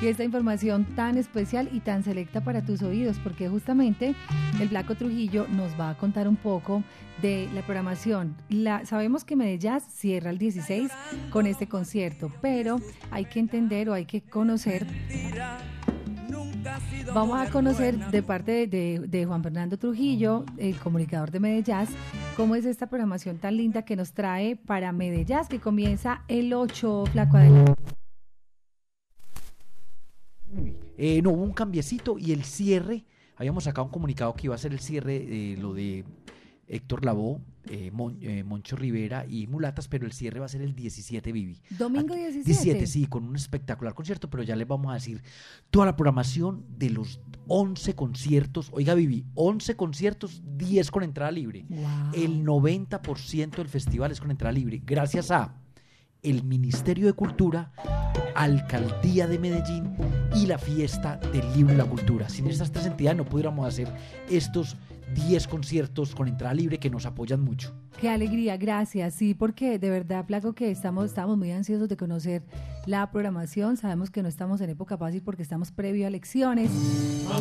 y esta información tan especial y tan selecta para tus oídos, porque justamente el Blanco Trujillo nos va a contar un poco de la programación. Sabemos que Medellín cierra el 16 con este concierto, pero hay que entender o hay que conocer Vamos a conocer de parte de, Juan Fernando Trujillo, el comunicador de Medellín, cómo es esta programación tan linda que nos trae para Medellín, que comienza el 8, flaco adelante. Eh, no, hubo un cambiecito y el cierre, habíamos sacado un comunicado que iba a ser el cierre de lo de Héctor Lavoe, eh, eh, Moncho Rivera y Mulatas, pero el cierre va a ser el 17, Vivi. Domingo 17. 17, sí, con un espectacular concierto, pero ya les vamos a decir toda la programación de los 11 conciertos. Oiga, Vivi, 11 conciertos, 10 con entrada libre. El 90% del festival es con entrada libre, gracias a el Ministerio de Cultura, Alcaldía de Medellín y la Fiesta del Libro y la Cultura. Sin estas tres entidades no pudiéramos hacer estos 10 conciertos con entrada libre que nos apoyan mucho. Qué alegría, gracias. Sí, porque de verdad, Placo, que estamos, estamos muy ansiosos de conocer la programación. Sabemos que no estamos en época fácil porque estamos previo a elecciones.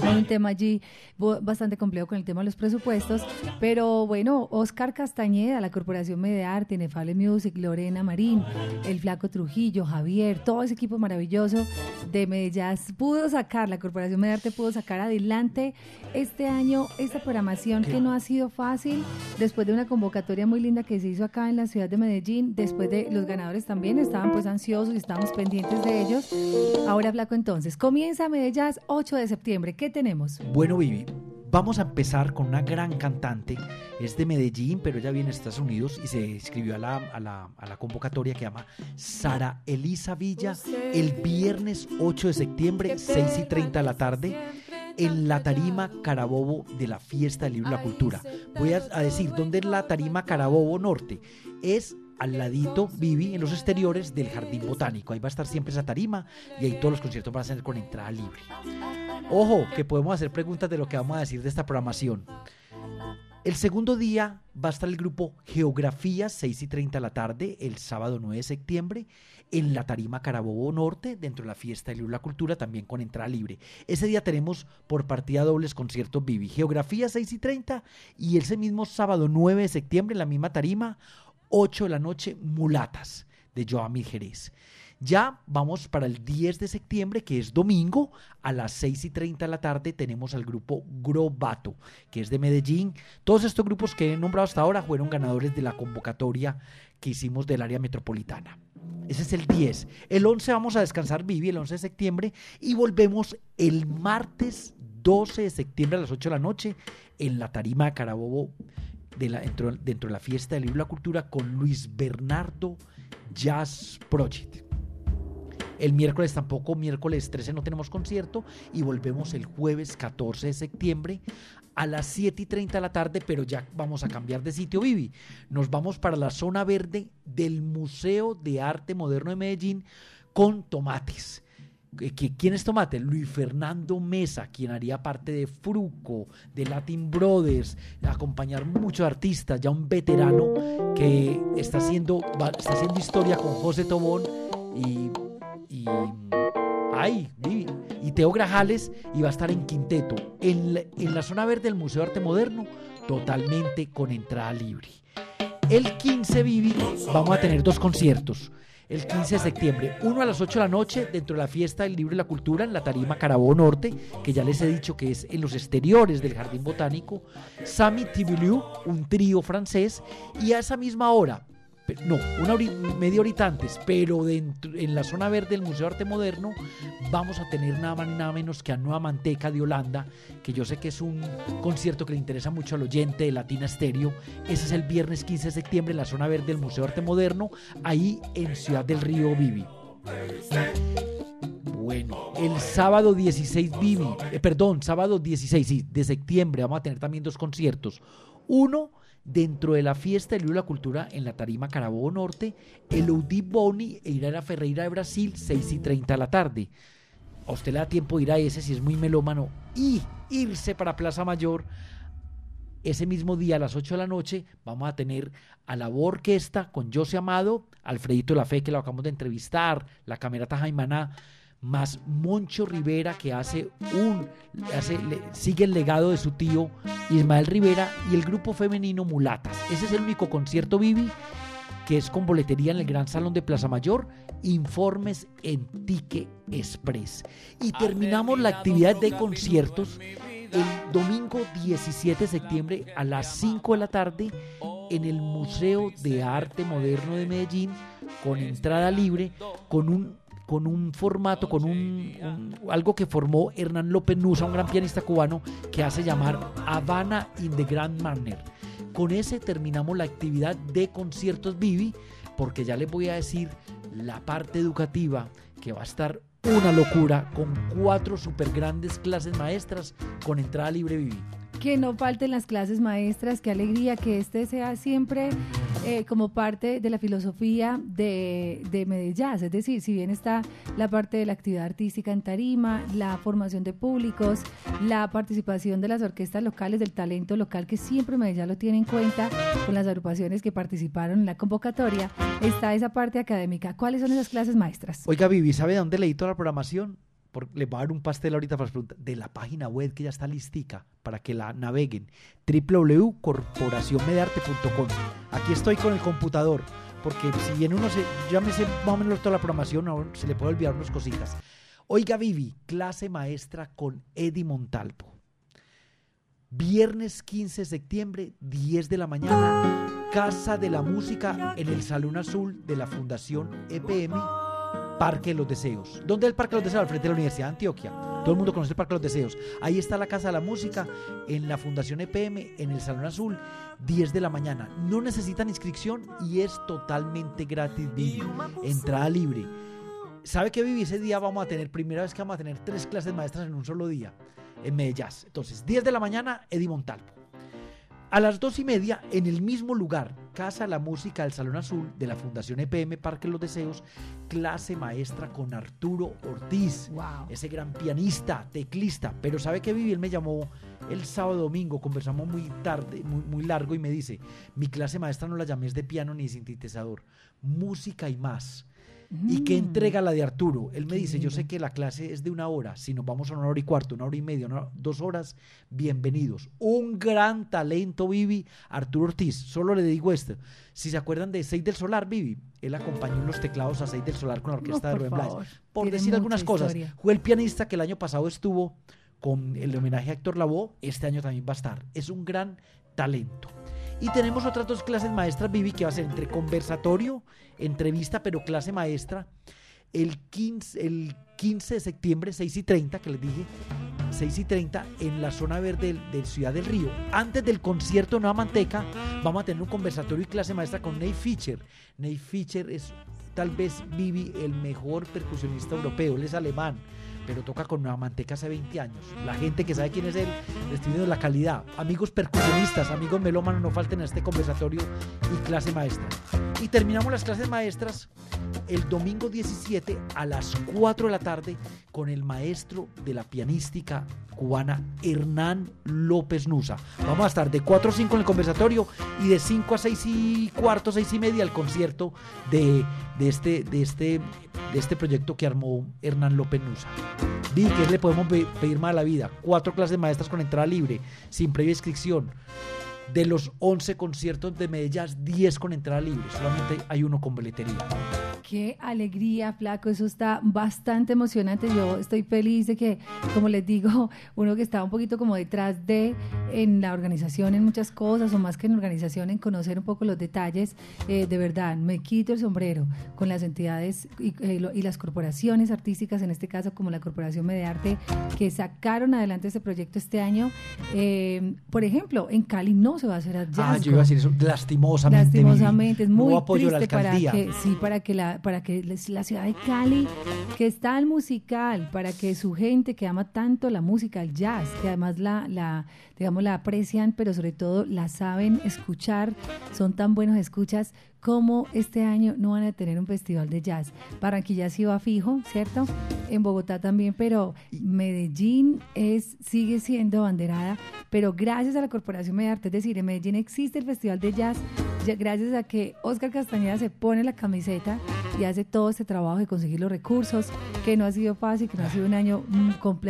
Hay un tema allí bastante complejo con el tema de los presupuestos. Pero bueno, Oscar Castañeda, la Corporación Medearte, Nefale Music, Lorena Marín, el Flaco Trujillo, Javier, todo ese equipo maravilloso de Medellín pudo sacar, la Corporación Medearte pudo sacar adelante este año esta programación que no ha sido fácil después de una convocatoria muy linda que se hizo acá en la ciudad de Medellín, después de los ganadores también estaban pues ansiosos y estábamos pendientes de ellos. Ahora Flaco entonces, comienza Medellín 8 de septiembre, ¿qué tenemos? Bueno Vivi, Vamos a empezar con una gran cantante, es de Medellín, pero ella viene de Estados Unidos y se inscribió a la, a la, a la convocatoria que llama Sara Elisa Villa el viernes 8 de septiembre, 6 y 30 de la tarde en la tarima Carabobo de la Fiesta del Libro y la Cultura. Voy a, decir, ¿dónde es la tarima Carabobo Norte? Es al ladito, Vivi, en los exteriores del Jardín Botánico. Ahí va a estar siempre esa tarima y ahí todos los conciertos van a ser con entrada libre. Ojo, que podemos hacer preguntas de lo que vamos a decir de esta programación. El segundo día va a estar el grupo Geografía, 6 y 30 de la tarde, el sábado 9 de septiembre, en la Tarima Carabobo Norte, dentro de la fiesta de la Cultura, también con entrada libre. Ese día tenemos por partida dobles conciertos Vivi, Geografía 6 y 30, y ese mismo sábado 9 de septiembre, en la misma tarima, 8 de la noche, Mulatas, de Joamil Jerez. Ya vamos para el 10 de septiembre, que es domingo, a las 6 y 30 de la tarde tenemos al grupo Grobato, que es de Medellín. Todos estos grupos que he nombrado hasta ahora fueron ganadores de la convocatoria que hicimos del área metropolitana. Ese es el 10. El 11 vamos a descansar Vivi, el 11 de septiembre, y volvemos el martes 12 de septiembre a las 8 de la noche en la tarima de Carabobo de la, dentro, dentro de la fiesta del libro y la cultura con Luis Bernardo Jazz Project. El miércoles tampoco, miércoles 13 no tenemos concierto y volvemos el jueves 14 de septiembre a las 7 y 30 de la tarde, pero ya vamos a cambiar de sitio, Vivi. Nos vamos para la zona verde del Museo de Arte Moderno de Medellín con tomates. ¿Quién es Tomate? Luis Fernando Mesa, quien haría parte de Fruco, de Latin Brothers, acompañar muchos artistas, ya un veterano que está haciendo, está haciendo historia con José Tobón y, y ay, y Teo Grajales y va a estar en Quinteto, en la, en la zona verde del Museo de Arte Moderno, totalmente con entrada libre. El 15 Vivi vamos a tener dos conciertos. El 15 de septiembre, uno a las 8 de la noche, dentro de la fiesta del libro y la cultura en la tarima Carabobo Norte, que ya les he dicho que es en los exteriores del Jardín Botánico. Sami Tibiliu, un trío francés, y a esa misma hora, no, una media horita antes, pero dentro, en la zona verde del Museo de Arte Moderno, vamos a tener nada más nada menos que a Nueva Manteca de Holanda, que yo sé que es un concierto que le interesa mucho al oyente de Latina Stereo. Ese es el viernes 15 de septiembre en la zona verde del Museo de Arte Moderno, ahí en Ciudad del Río Vivi. Bueno, el sábado 16 Vivi, eh, perdón, sábado 16 sí, de septiembre vamos a tener también dos conciertos. Uno dentro de la fiesta del libro y la cultura en la tarima Carabobo Norte, el Audi Boni e Irara Ferreira de Brasil, 6 y 30 de la tarde. A usted le da tiempo de ir a ese si es muy melómano y irse para Plaza Mayor. Ese mismo día a las 8 de la noche vamos a tener a la orquesta con José Amado, Alfredito La Fe que lo acabamos de entrevistar, la camerata Jaimaná, más Moncho Rivera que hace un hace, le- sigue el legado de su tío Ismael Rivera y el grupo femenino Mulatas. Ese es el único concierto Vivi que es con boletería en el Gran Salón de Plaza Mayor, informes en Tique Express. Y terminamos la actividad de conciertos el domingo 17 de septiembre a las 5 de la tarde en el Museo de Arte Moderno de Medellín con entrada libre, con un con un formato, con un, un- algo que formó Hernán López Nusa, un gran pianista cubano, que hace llamar Habana in the Grand Manner. Con ese terminamos la actividad de conciertos Vivi, porque ya les voy a decir la parte educativa que va a estar una locura con cuatro super grandes clases maestras con entrada libre Vivi. Que no falten las clases maestras, qué alegría que este sea siempre eh, como parte de la filosofía de, de. Es decir, si bien está la parte de la actividad artística en tarima, la formación de públicos, la participación de las orquestas locales, del talento local, que siempre Medellín lo tiene en cuenta con las agrupaciones que participaron en la convocatoria, está esa parte académica. ¿Cuáles son esas clases maestras? Oiga, Vivi, ¿sabe de dónde leí toda la programación? Por- les voy a dar un pastel ahorita para las preguntas. De la página web que ya está listica para que la naveguen. www.corporacionmedarte.com. Aquí estoy con el computador. Porque si bien uno se. Ya me sé más o menos toda la programación, se le puede olvidar unas cositas. Oiga, Vivi, clase maestra con Eddie Montalvo. Viernes 15 de septiembre, 10 de la mañana, Casa de la Música en el Salón Azul de la Fundación EPM, Parque de los Deseos. ¿Dónde es el Parque de los Deseos? Al frente de la Universidad de Antioquia. Todo el mundo conoce el Parque de los Deseos. Ahí está la Casa de la Música en la Fundación EPM, en el Salón Azul, 10 de la mañana. No necesitan inscripción y es totalmente gratis, Vivi. Entrada libre. ¿Sabe que Vivi? Ese día vamos a tener, primera vez que vamos a tener tres clases maestras en un solo día, en Medellín. Entonces, 10 de la mañana, Eddie Montalvo. A las dos y media, en el mismo lugar, Casa la Música del Salón Azul de la Fundación EPM Parque Los Deseos, clase maestra con Arturo Ortiz, Wow. ese gran pianista, teclista. Pero ¿sabe que Vivi? Él me llamó el sábado domingo, conversamos muy tarde, muy, muy largo y me dice, mi clase maestra no la llamé de piano ni de sintetizador, música y más. ¿Y qué Mm. entrega la de Arturo? Él me dice, yo sé que la clase es de una hora, si nos vamos a una hora y cuarto, una hora y media, dos horas, bienvenidos. Un gran talento, Vivi, Arturo Ortiz. Solo le digo esto, si se acuerdan de Seis del Solar, Vivi, él acompañó en los teclados a Seis del Solar con la orquesta No, de Rubén favor, Por tiene decir algunas cosas, fue el pianista que el año pasado estuvo con el homenaje a Héctor Lavoe, este año también va a estar. Es un gran talento. Y tenemos otras dos clases maestras, Vivi, que va a ser entre conversatorio, entrevista, pero clase maestra, el 15, el 15 de septiembre, 6 y 30, que les dije, 6 y 30, en la zona verde del Ciudad del Río. Antes del concierto de Nueva Manteca, vamos a tener un conversatorio y clase maestra con Nate Fischer. Nate Fischer es tal vez Vivi el mejor percusionista europeo, él es alemán pero toca con Nueva Manteca hace 20 años. La gente que sabe quién es él, le estoy viendo la calidad. Amigos percusionistas, amigos melómanos, no falten a este conversatorio y clase maestra. Y terminamos las clases maestras el domingo 17 a las 4 de la tarde con el maestro de la pianística cubana Hernán López Nusa. Vamos a estar de 4 a 5 en el conversatorio y de 5 a 6 y cuarto, 6 y media al concierto de, de, este, de, este, de este proyecto que armó Hernán López Nusa. Vi que le podemos pedir más a la vida. Cuatro clases maestras con entrada libre, sin previa inscripción. De los 11 conciertos de Medellín, 10 con entrada libre. Solamente hay uno con boletería. Qué alegría, flaco, eso está bastante emocionante. Yo estoy feliz de que, como les digo, [LAUGHS] uno que está un poquito como detrás de en la organización, en muchas cosas, o más que en organización, en conocer un poco los detalles, eh, de verdad, me quito el sombrero con las entidades eh, y, las corporaciones artísticas, en este caso como la Corporación Medearte, que sacaron adelante este proyecto este año. Eh, por ejemplo, en Cali no se va a hacer hallazgo. Ah, yo iba a decir eso, lastimosamente. Lastimosamente, es muy triste para que, sí, para que la para que la ciudad de Cali, que está el musical, para que su gente que ama tanto la música, el jazz, que además la, la digamos, la aprecian, pero sobre todo la saben escuchar, son tan buenos escuchas, como este año no van a tener un festival de jazz. Barranquilla sí va fijo, ¿cierto? En Bogotá también, pero Medellín es, sigue siendo banderada, pero gracias a la Corporación Mediarte, es decir, en Medellín existe el festival de jazz, gracias a que Oscar Castañeda se pone la camiseta y hace todo este trabajo de conseguir los recursos, que no ha sido fácil, que no ha sido un año,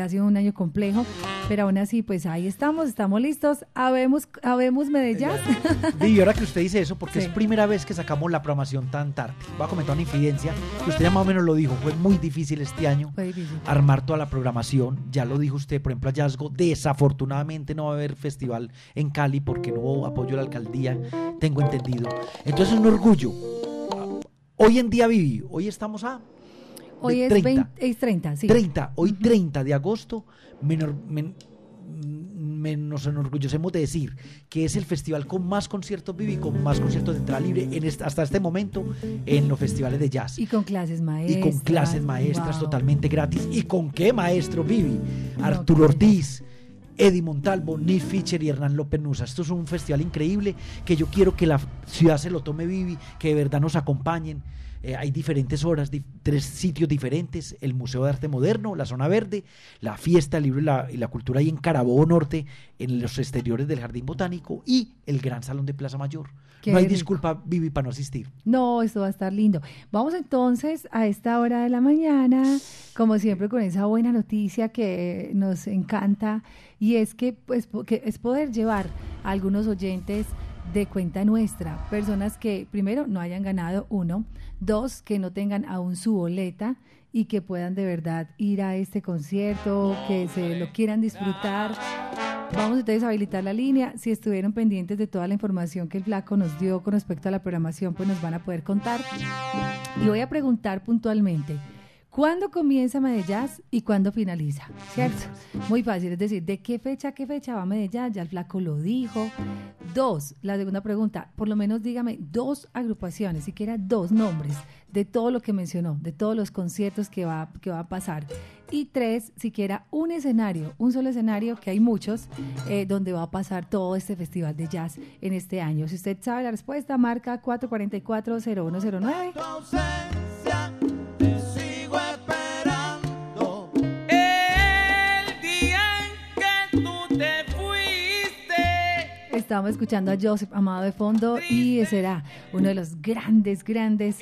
ha sido un año complejo, pero aún así, pues ahí estamos, estamos listos, habemos, habemos Medellín. Y ahora que usted dice eso, porque es primera vez que sacamos la programación tan tarde. Voy a comentar una infidencia, usted ya más o menos lo dijo, fue muy difícil este año armar toda la programación, ya lo dijo usted, por ejemplo, hallazgo, desafortunadamente no va a haber festival en Cali porque no hubo apoyo de la alcaldía, tengo entendido. Entonces es un orgullo. Hoy en día viví, hoy estamos a... Hoy es 30, 20, es 30, sí. 30, hoy 30 de agosto, menor, nos enorgullecemos de decir que es el festival con más conciertos Vivi, con más conciertos de entrada libre en hasta este momento en los festivales de jazz. Y con clases maestras. Y con clases maestras totalmente gratis. ¿Y con qué maestro Vivi? Arturo Ortiz. Eddie Montalvo, Nick Fischer y Hernán López Nusa. Esto es un festival increíble que yo quiero que la ciudad se lo tome Vivi, que de verdad nos acompañen. Eh, hay diferentes horas, tres sitios diferentes, el Museo de Arte Moderno, la Zona Verde, la Fiesta, el Libro y la, Cultura ahí en Carabobo Norte, en los exteriores del Jardín Botánico y el Gran Salón de Plaza Mayor. no hay disculpa, Vivi, para no asistir. No, esto va a estar lindo. Vamos entonces a esta hora de la mañana, como siempre, con esa buena noticia que nos encanta, y es que, pues, es poder llevar a algunos oyentes de cuenta nuestra, personas que primero no hayan ganado uno, dos que no tengan aún su boleta y que puedan de verdad ir a este concierto, que se lo quieran disfrutar. Vamos entonces a habilitar la línea. Si estuvieron pendientes de toda la información que el flaco nos dio con respecto a la programación, pues nos van a poder contar. Y voy a preguntar puntualmente. ¿Cuándo comienza Medellín y cuándo finaliza? ¿Cierto? Muy fácil, es decir, ¿de qué fecha a qué fecha va Medellín? Ya el flaco lo dijo. Dos, la segunda pregunta, por lo menos dígame dos agrupaciones, siquiera dos nombres de todo lo que mencionó, de todos los conciertos que va, que va a pasar. Y tres, siquiera un escenario, un solo escenario, que hay muchos, eh, donde va a pasar todo este festival de jazz en este año. Si usted sabe la respuesta, marca 444-0109. Estamos escuchando a Joseph Amado de fondo y será uno de los grandes, grandes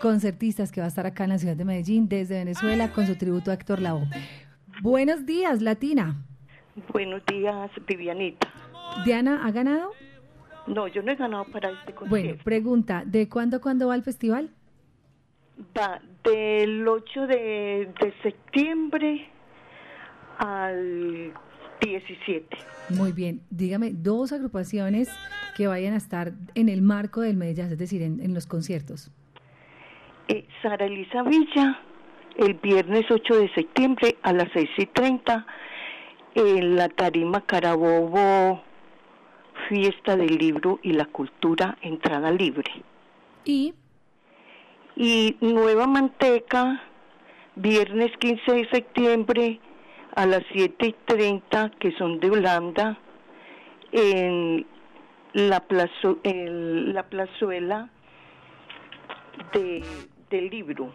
concertistas que va a estar acá en la ciudad de Medellín desde Venezuela con su tributo a Héctor Lavoe. Buenos días, Latina. Buenos días, Vivianita. ¿Diana ha ganado? No, yo no he ganado para este concierto. Bueno, pregunta, ¿de cuándo cuándo va el festival? Va del 8 de, de septiembre al 17. Muy bien, dígame dos agrupaciones que vayan a estar en el marco del Medellín, es decir, en, los conciertos. Eh, Sara Elisa Villa, el viernes 8 de septiembre a las 6 y 30, en la Tarima Carabobo, Fiesta del Libro y la Cultura, entrada libre. ¿Y? Y Nueva Manteca, viernes 15 de septiembre, a las 7 y 30, que son de Holanda, en la, plazo, en la plazuela de, del libro.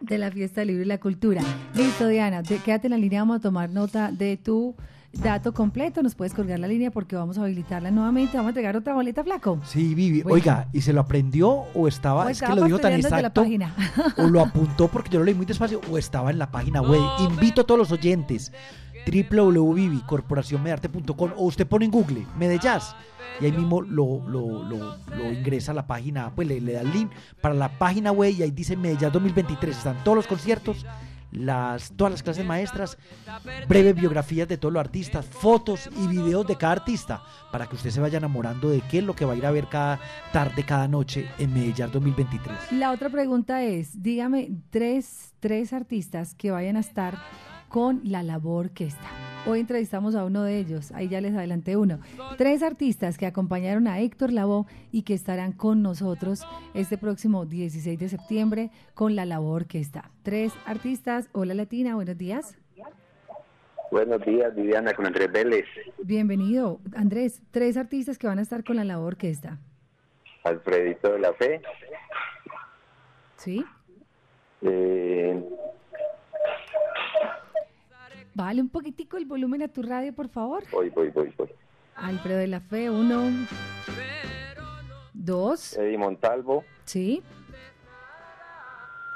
De la fiesta libre y la cultura. Listo, Diana, te- quédate en la línea, vamos a tomar nota de tu dato completo. Nos puedes colgar la línea porque vamos a habilitarla nuevamente. Vamos a entregar otra boleta, flaco. Sí, Vivi. Bueno. Oiga, ¿y se lo aprendió o estaba, O es que lo dijo tan la exacto, página. [LAUGHS] o lo apuntó porque yo lo leí muy despacio, o estaba en la página web? Invito a todos los oyentes, www.corporacionmedarte.com o usted pone en Google Medellas y ahí mismo lo, lo, lo- lo ingresa a la página, pues le, le da el link para la página web y ahí dice Medellas 2023, están todos los conciertos, las, todas las clases maestras, breves biografías de todos los artistas, fotos y videos de cada artista, para que usted se vaya enamorando de qué es lo que va a ir a ver cada tarde, cada noche en Medellín 2023. La otra pregunta es, dígame tres, tres artistas que vayan a estar con la labor orquesta. Hoy entrevistamos a uno de ellos, ahí ya les adelanté uno. Tres artistas que acompañaron a Héctor Lavoe y que estarán con nosotros este próximo 16 de septiembre con la labor orquesta. Tres artistas, hola Latina, buenos días. Buenos días, Viviana, con Andrés Vélez, Bienvenido, Andrés. Tres artistas que van a estar con la labor orquesta, Alfredito de la Fe, ¿sí? eh, Vale un poquitico el volumen a tu radio, por favor. voy, voy, voy, voy. Alfredo de la Fe, uno, dos, Eddie Montalvo sí,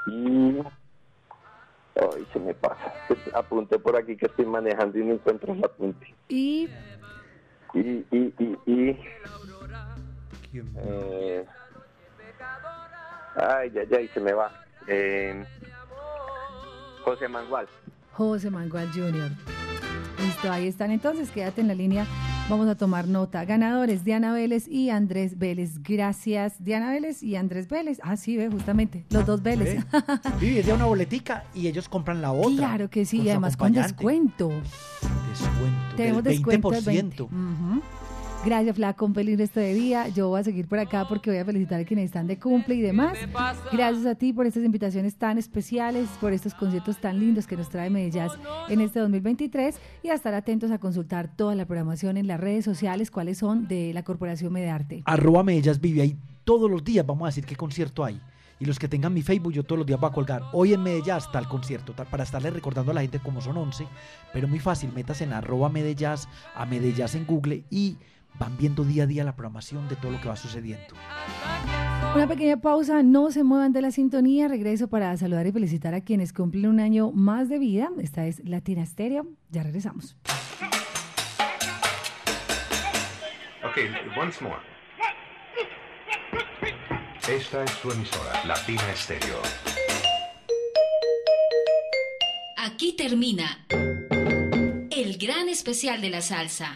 y... Ay, se me pasa. [LAUGHS] Apunté por aquí que estoy manejando y no encuentro el apunte. y Y, y, y, y... eh, ay, ya, ya, y se me va. Eh, José Mangual. José Mangual Jr. Listo, ahí están entonces, quédate en la línea, vamos a tomar nota. Ganadores, Diana Vélez y Andrés Vélez. Gracias, Diana Vélez y Andrés Vélez. Ah, sí, ve, justamente, los dos Vélez. Vivi, [LAUGHS] es de una boletica y ellos compran la otra. claro que sí, y además con descuento. Descuento. Tenemos del descuento 20%. del 20. Ujú. Gracias, Flaco, un feliz resto de día. Yo voy a seguir por acá porque voy a felicitar a quienes están de cumple y demás. Gracias a ti por estas invitaciones tan especiales, por estos conciertos tan lindos que nos trae Medellín en este 2023 y a estar atentos a consultar toda la programación en las redes sociales, cuáles son de la Corporación Medearte. Arroba Medellas Vivi. Ahí todos los días vamos a decir qué concierto hay. Y los que tengan mi Facebook, yo todos los días voy a colgar. Hoy en Medellín está el concierto, tal- para estarle recordando a la gente como son 11. Pero muy fácil, metas en arroba Medellas, a Medellas en Google y van viendo día a día la programación de todo lo que va sucediendo. Una pequeña pausa, no se muevan de la sintonía. Regreso para saludar y felicitar a quienes cumplen un año más de vida. Esta es Latina Stereo. Ya regresamos. Okay, once more. Esta es su emisora, Latina Estéreo. Aquí termina el gran especial de la salsa.